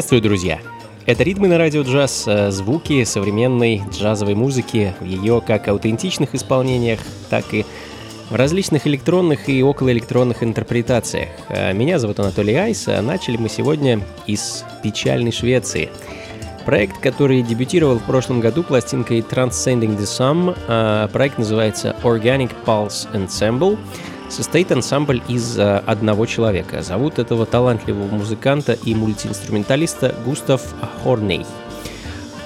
Приветствую, друзья! Это ритмы на радио джаз, э, звуки современной джазовой музыки в ее как аутентичных исполнениях, так и в различных электронных и околоэлектронных интерпретациях. Э, меня зовут Анатолий Айс, а начали мы сегодня из печальной Швеции. Проект, который дебютировал в прошлом году пластинкой Transcending the Sum, э, проект называется Organic Pulse Ensemble — состоит ансамбль из э, одного человека. Зовут этого талантливого музыканта и мультиинструменталиста Густав Хорней.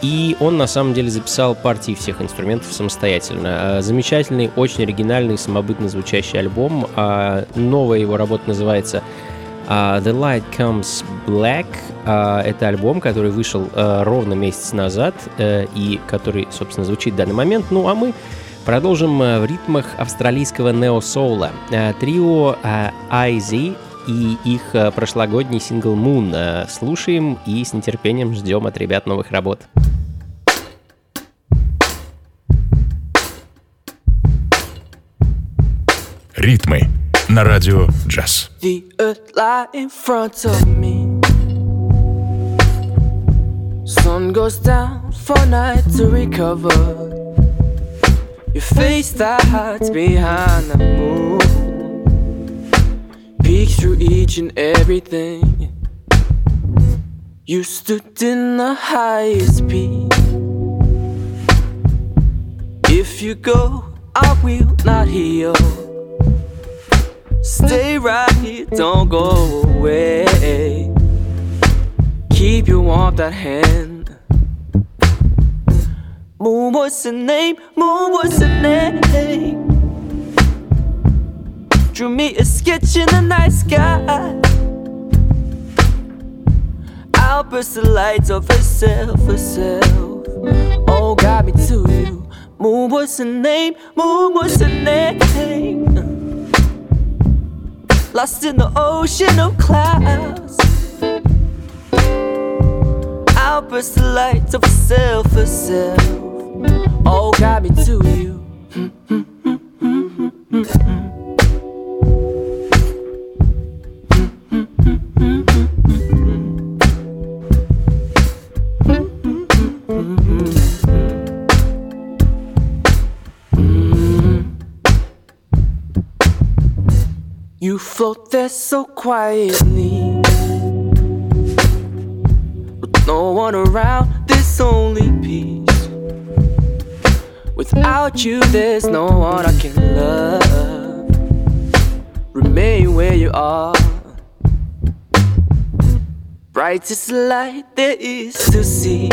И он на самом деле записал партии всех инструментов самостоятельно. Э, замечательный, очень оригинальный, самобытно звучащий альбом. А новая его работа называется Uh, The Light Comes Black uh, это альбом, который вышел uh, ровно месяц назад и который, собственно, звучит в данный момент. Ну а мы Продолжим э, в ритмах австралийского нео-соула. Э, трио IZ э, и их прошлогодний сингл Moon слушаем и с нетерпением ждем от ребят новых работ. Ритмы на радио джаз. The earth lie in front of me. Sun goes down for night to recover. Your face that hides behind the moon. Peeks through each and everything. You stood in the highest peak. If you go, I will not heal. Stay right here, don't go away. Keep your warmth at hand Moon, what's the name? Moon, what's the name? Drew me a sketch in the night sky. I'll burst the lights of herself, herself. Oh, got me to you. Moon, what's the name? Moon, what's the name? lost in the ocean of clouds. I'll burst the lights of self, a Oh, All got me to you. You float there so quietly. With no one around, this only peace. Without you, there's no one I can love. Remain where you are. Brightest light there is to see.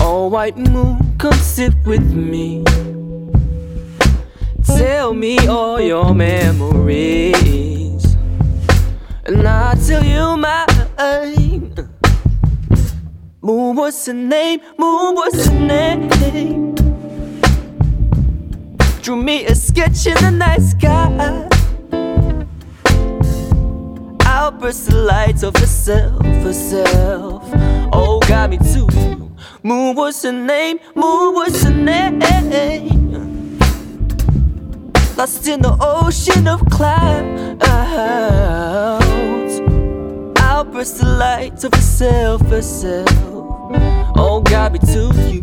Oh, white moon, come sit with me. Tell me all your memories, and I'll tell you mine. Moon, what's the name? Moon, what's the name? Drew me a sketch in the night sky. Outburst the lights of herself, herself. Oh, got me too. Moon, what's the name? Moon, what's the name? lost in the ocean of clouds outburst the light to herself, herself. Oh, God, be to you.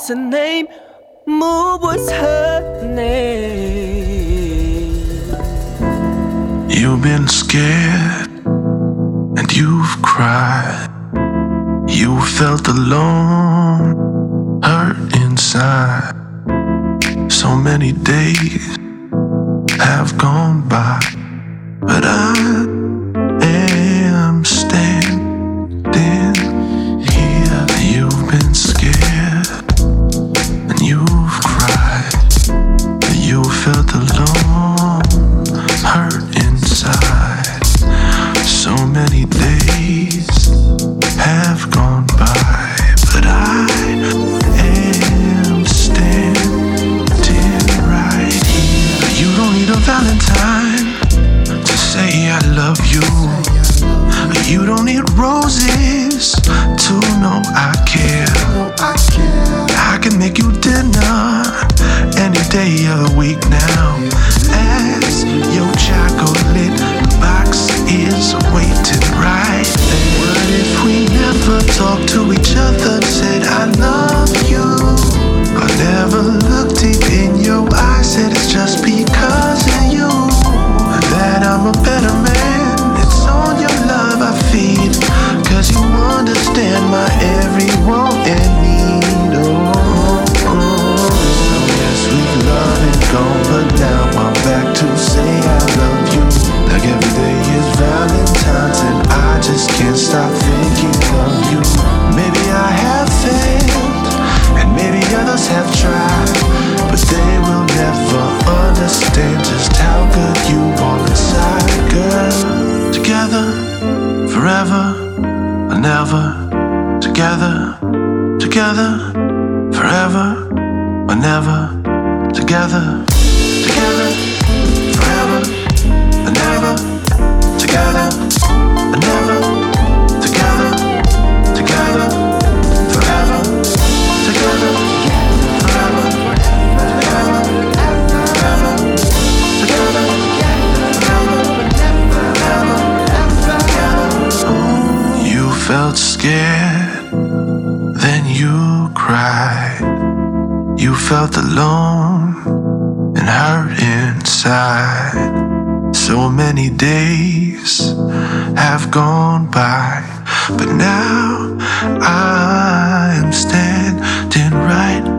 What's her name? Moo, what's her name? You've been scared and you've cried. You felt alone, hurt inside. So many days have gone by, but I So many days have gone by, but now I am standing right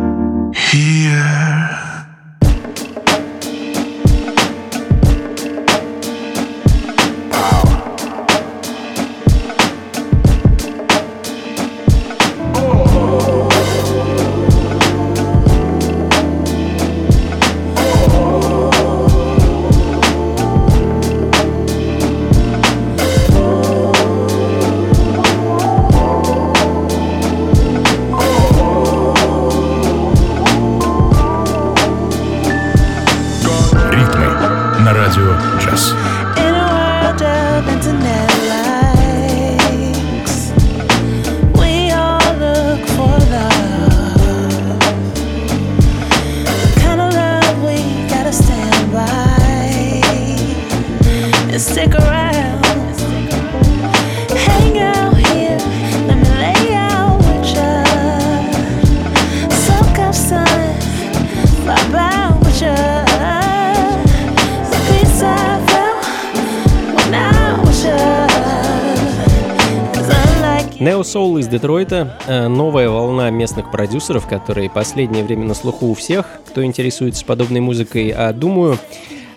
Soul из Детройта. Э, — новая волна местных продюсеров, которые последнее время на слуху у всех, кто интересуется подобной музыкой, а думаю,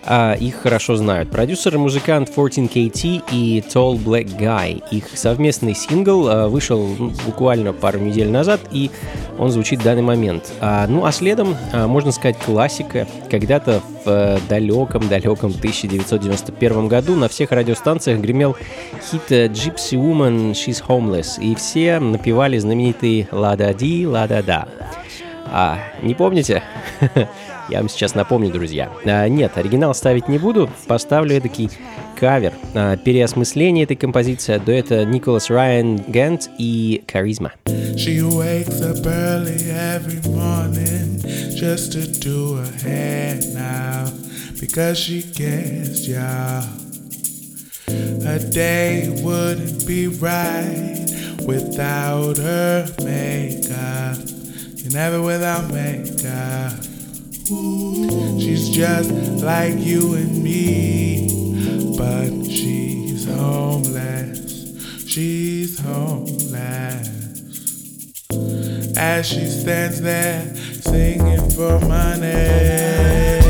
а, их хорошо знают. Продюсер и музыкант 14KT и Tall Black Guy. Их совместный сингл а, вышел буквально пару недель назад, и он звучит в данный момент. А, ну а следом, а, можно сказать, классика. Когда-то в далеком-далеком 1991 году на всех радиостанциях гремел хит Gypsy Woman She's Homeless, и все напевали знаменитый «Ла-да-ди, ла-да-да». А, не помните? Я вам сейчас напомню, друзья. А, нет, оригинал ставить не буду, поставлю такой кавер, а, переосмысление этой композиции дуэта Николас Райан Гент и Каризма. She day wouldn't be right without her makeup. Never without makeup. She's just like you and me, but she's homeless. She's homeless. As she stands there singing for money.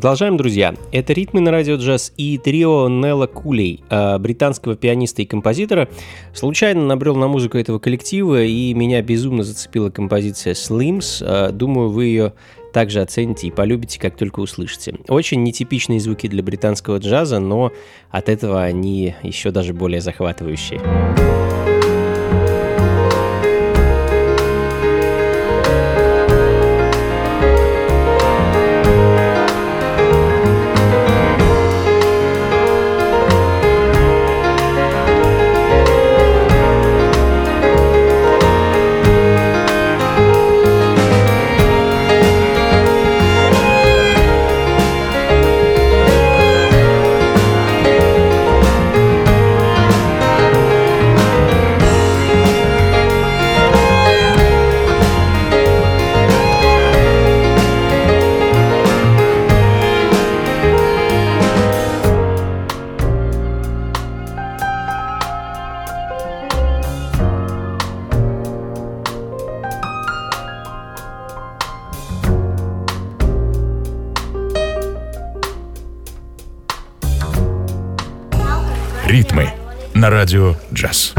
Продолжаем, друзья. Это «Ритмы на радио джаз» и трио Нелла Кулей, а, британского пианиста и композитора. Случайно набрел на музыку этого коллектива, и меня безумно зацепила композиция «Slims». А, думаю, вы ее также оцените и полюбите, как только услышите. Очень нетипичные звуки для британского джаза, но от этого они еще даже более захватывающие. Радио «Джаз».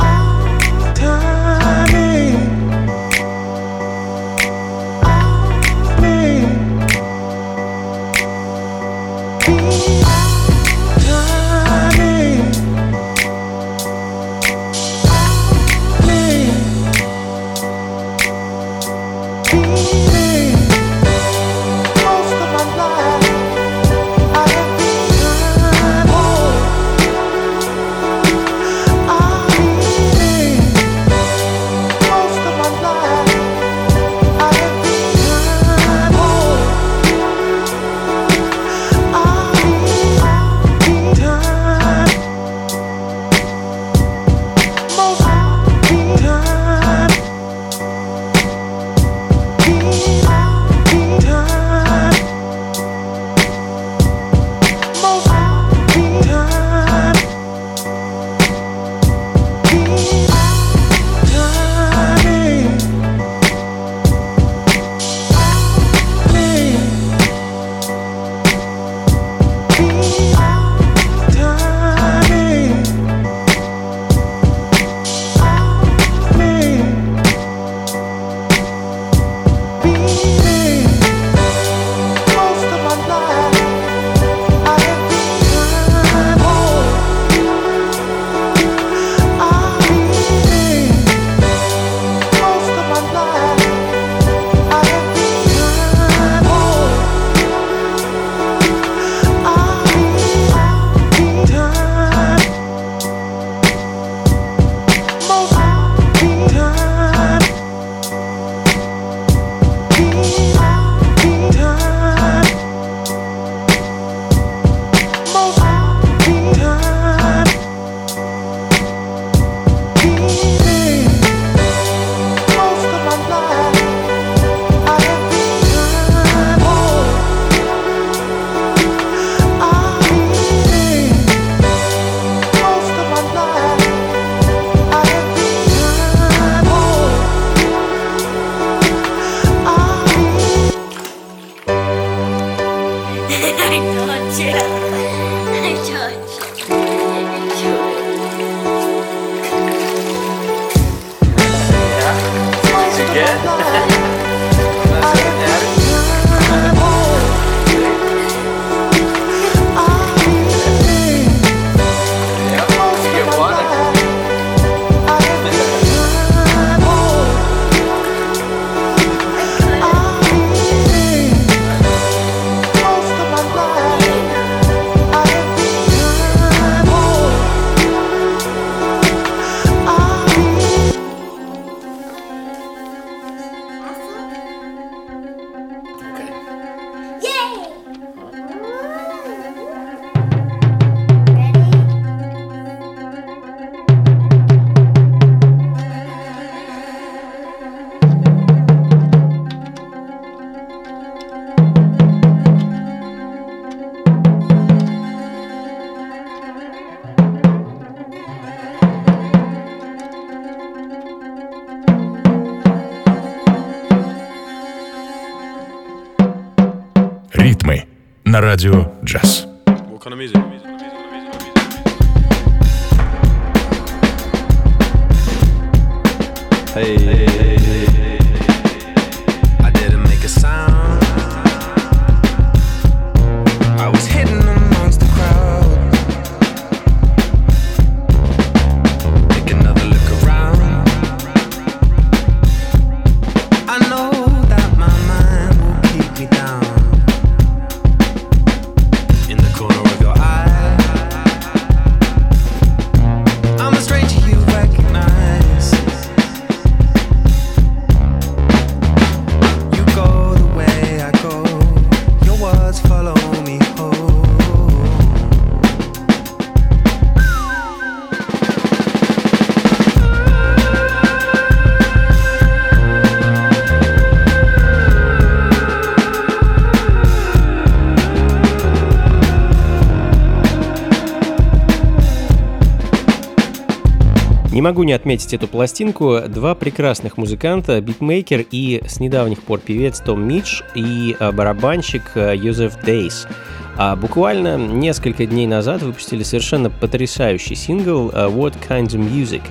Не могу не отметить эту пластинку. Два прекрасных музыканта, битмейкер и с недавних пор певец Том Мидж и а, барабанщик а, Юзеф Дейс. А буквально несколько дней назад выпустили совершенно потрясающий сингл а, What Kind of Music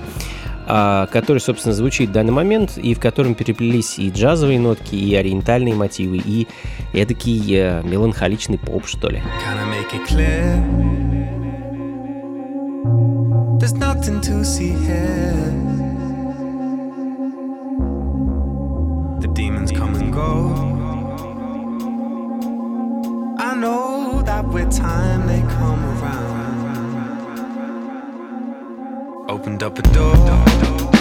который, собственно, звучит в данный момент, и в котором переплелись и джазовые нотки, и ориентальные мотивы, и эдакий меланхоличный поп, что ли. Gotta make it clear. There's nothing to see here. The demons come and go. I know that with time they come around. Opened up a door.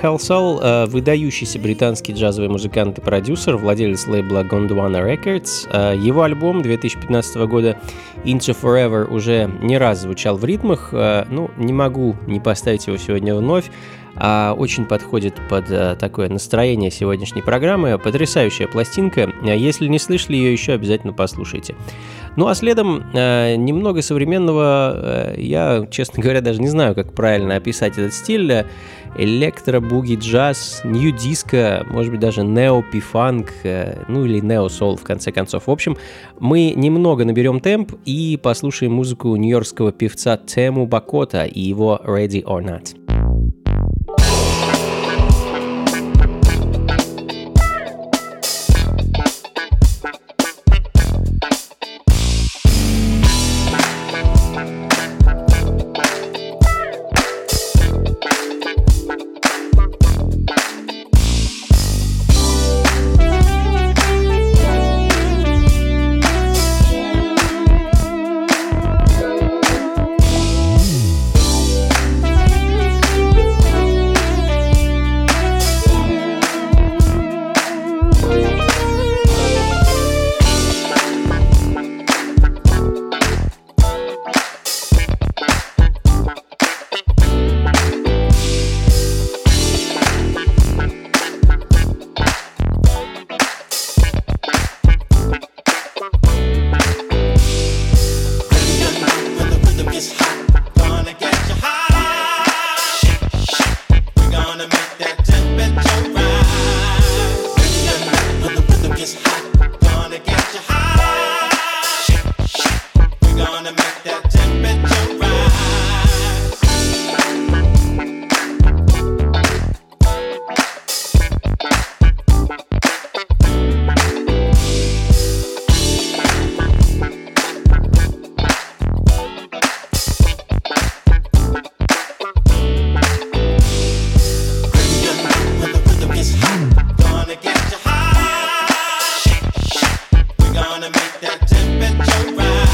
Хелсол э, – выдающийся британский джазовый музыкант и продюсер, владелец лейбла Gondwana Records. Э, Его альбом 2015 года Into Forever уже не раз звучал в ритмах. Э, Ну, не могу не поставить его сегодня вновь. А очень подходит под э, такое настроение сегодняшней программы. Потрясающая пластинка. А Если не слышали ее, еще обязательно послушайте. Ну а следом э, немного современного, э, я, честно говоря, даже не знаю, как правильно описать этот стиль. Электро, буги, джаз, нью-диско, может быть, даже нео-пифанк, э, ну или нео-сол, в конце концов. В общем, мы немного наберем темп и послушаем музыку нью-йоркского певца Тему Бакота и его «Ready or Not». temperature rise.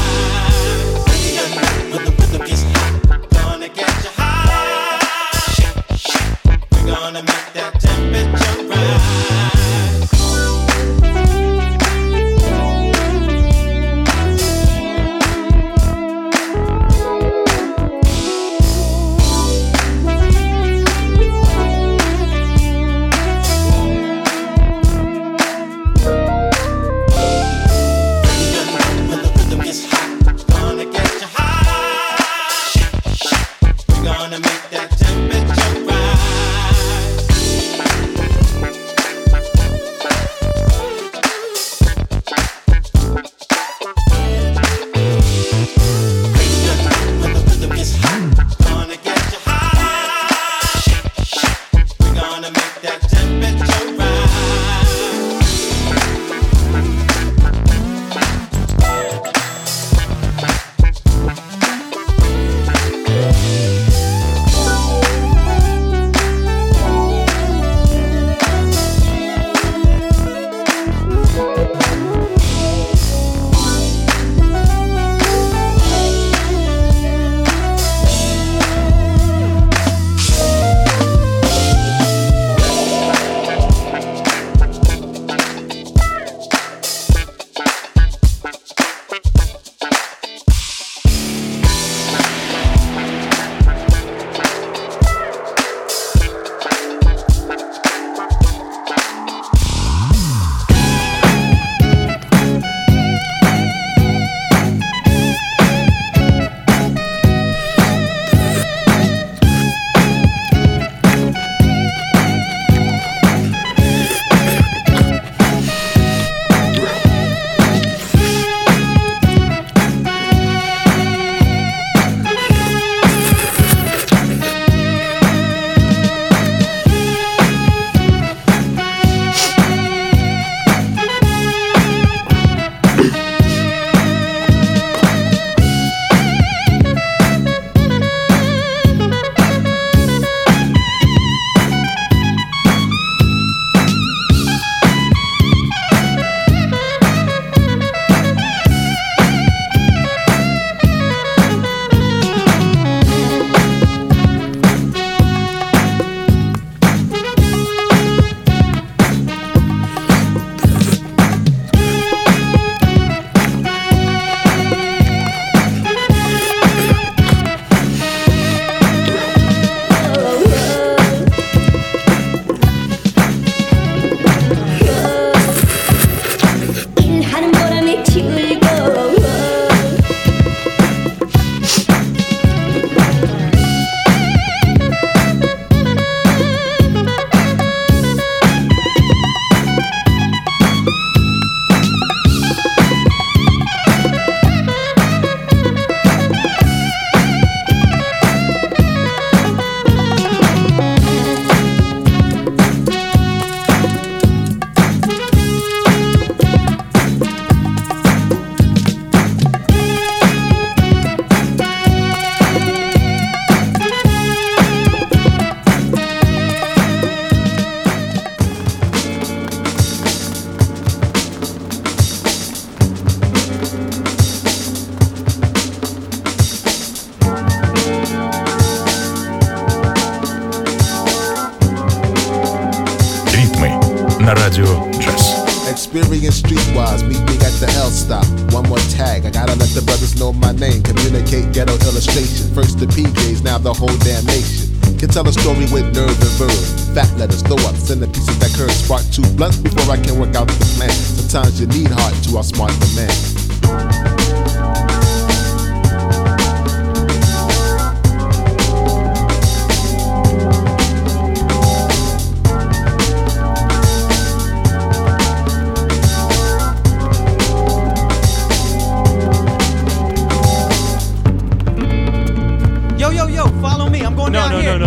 Experience streetwise. Meet me at the L stop. One more tag. I gotta let the brothers know my name. Communicate ghetto illustration. First the PJs, now the whole damn nation. Can tell a story with nerve and verb. Fat letters, throw up, send the pieces that curve. Spark two blunts before I can work out the plan. Sometimes you need heart to outsmart the man.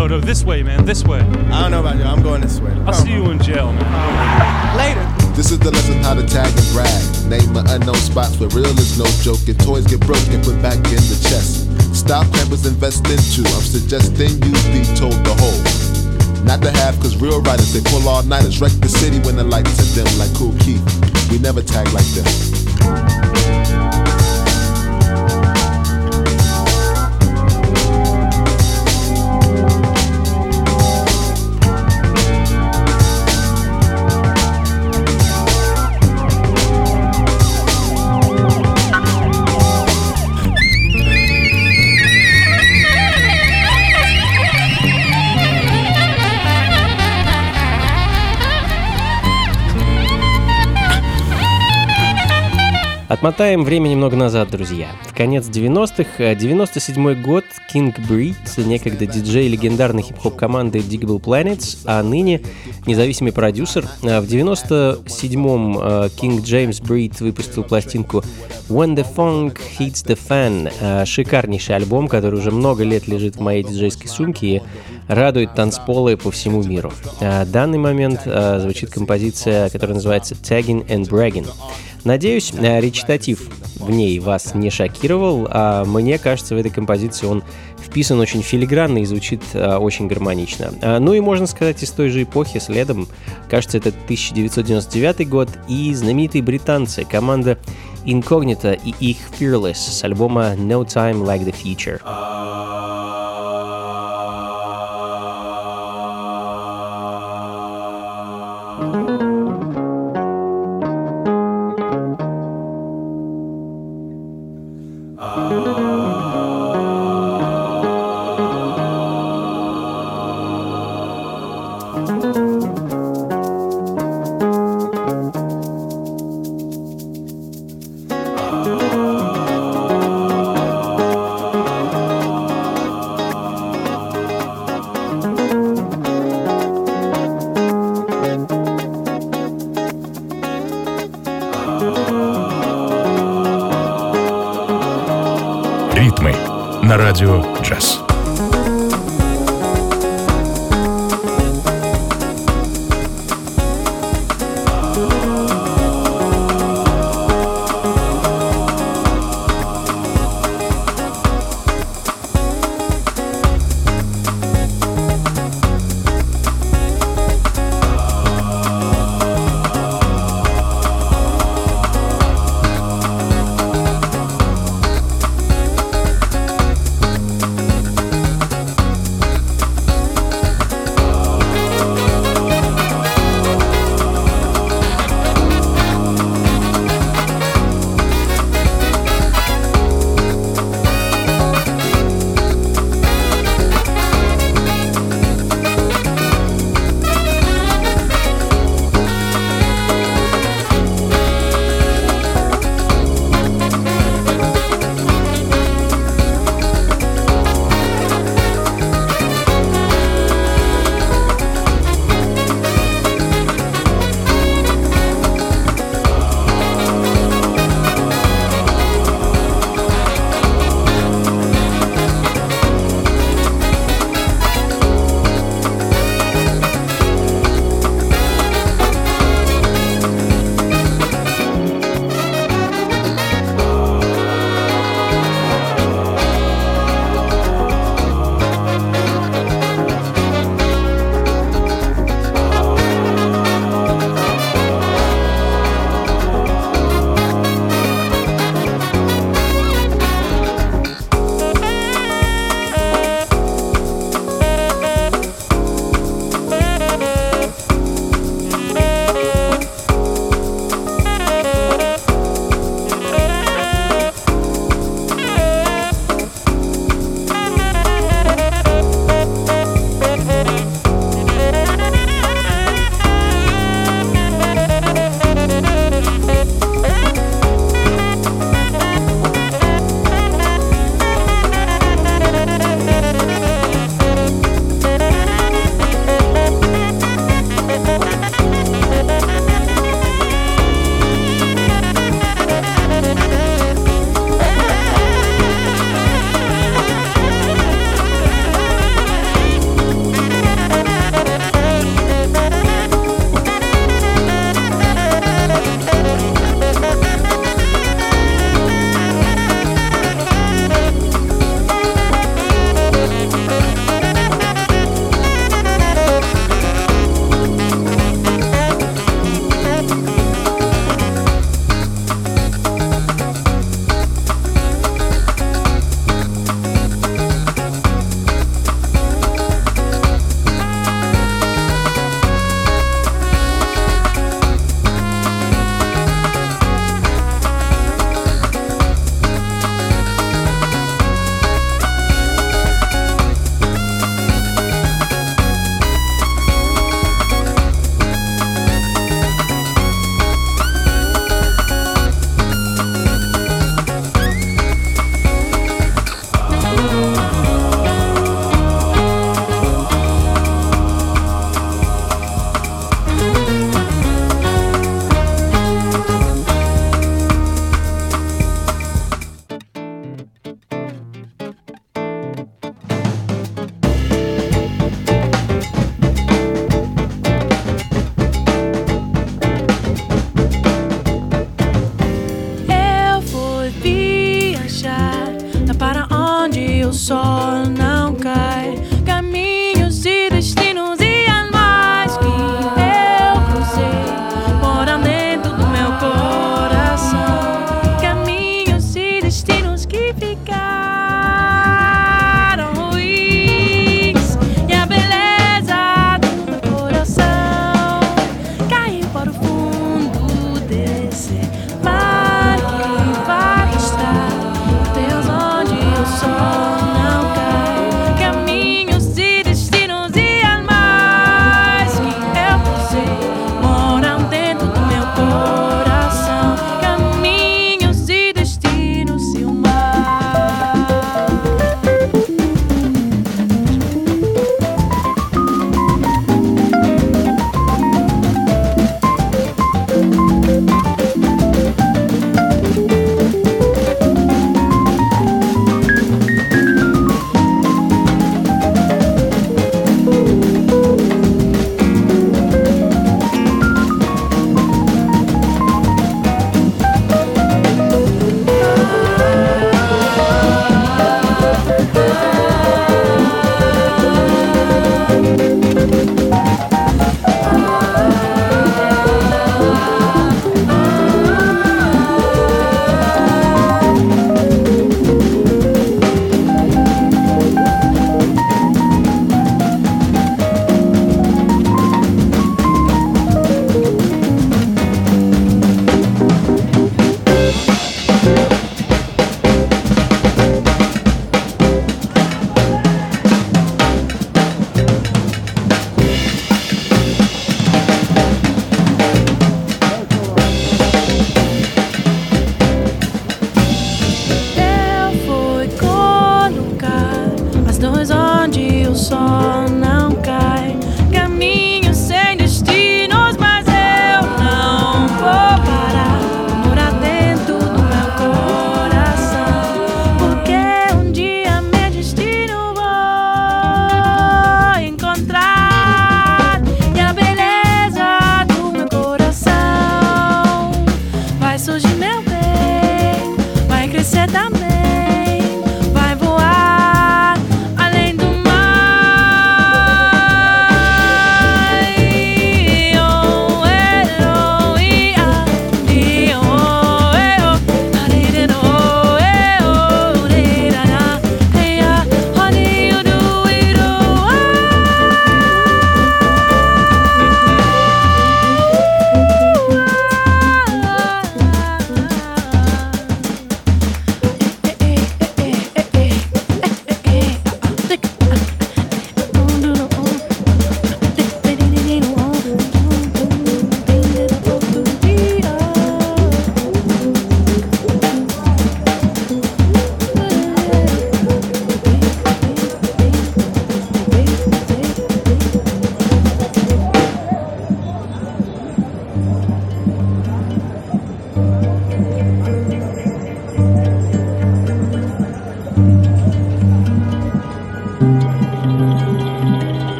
No, no. This way, man. This way. I don't know about you. I'm going this way. I'll see you in jail, man. later. This is the lesson how to tag and brag. Name an unknown spots where real is no joke and toys get broken, put back in the chest. Stop campers invest into. I'm suggesting you be told the whole. Not the have, cause real writers, they pull all nighters, wreck the city when the lights are dim, like Cool Keith. We never tag like them. Отмотаем время немного назад, друзья. В конец 90-х, 97 год, King Breed, некогда диджей легендарной хип-хоп команды Digable Planets, а ныне независимый продюсер. А В 97-м э, King James Breed выпустил пластинку When the Funk Hits the Fan. Э, Шикарнейший альбом, который уже много лет лежит в моей диджейской сумке и радует танцполы по всему миру. В данный момент э, звучит композиция, которая называется Tagging and Bragging. Надеюсь, э, речитатив в ней вас не шокировал, а мне кажется, в этой композиции он вписан очень филигранно и звучит э, очень гармонично. А, Ну и можно сказать, из той же эпохи следом, кажется, это 1999 год, и знаменитые британцы, команда Incognito и их Fearless с альбома No Time Like the Future.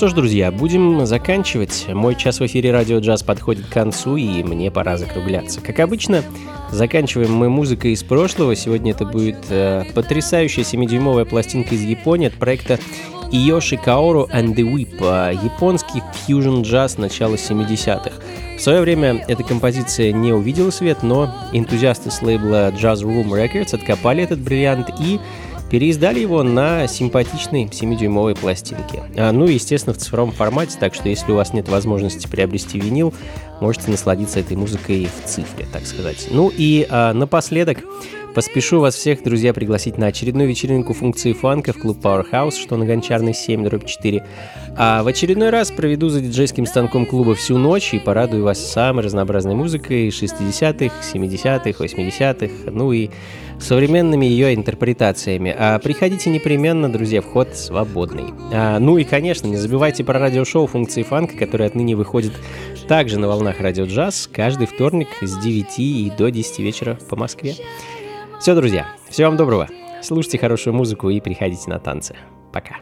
Что ж, друзья, будем заканчивать. Мой час в эфире Радио Джаз подходит к концу, и мне пора закругляться. Как обычно, заканчиваем мы музыкой из прошлого. Сегодня это будет э, потрясающая 7-дюймовая пластинка из Японии от проекта Иоши Каору and the Whip, э, японский фьюжн джаз начала 70-х. В свое время эта композиция не увидела свет, но энтузиасты с лейбла Jazz Room Records откопали этот бриллиант и переиздали его на симпатичной 7-дюймовой пластинке. А, ну и, естественно, в цифровом формате, так что если у вас нет возможности приобрести винил, можете насладиться этой музыкой в цифре, так сказать. Ну и а, напоследок Поспешу вас всех, друзья, пригласить на очередную вечеринку функции фанка в клуб Powerhouse, что на Гончарной 7, дробь 4. А в очередной раз проведу за диджейским станком клуба всю ночь и порадую вас самой разнообразной музыкой 60-х, 70-х, 80-х, ну и современными ее интерпретациями. А приходите непременно, друзья, вход свободный. А, ну и, конечно, не забывайте про радиошоу функции фанка, которое отныне выходит также на волнах радио джаз каждый вторник с 9 и до 10 вечера по Москве. Все, друзья, всего вам доброго. Слушайте хорошую музыку и приходите на танцы. Пока.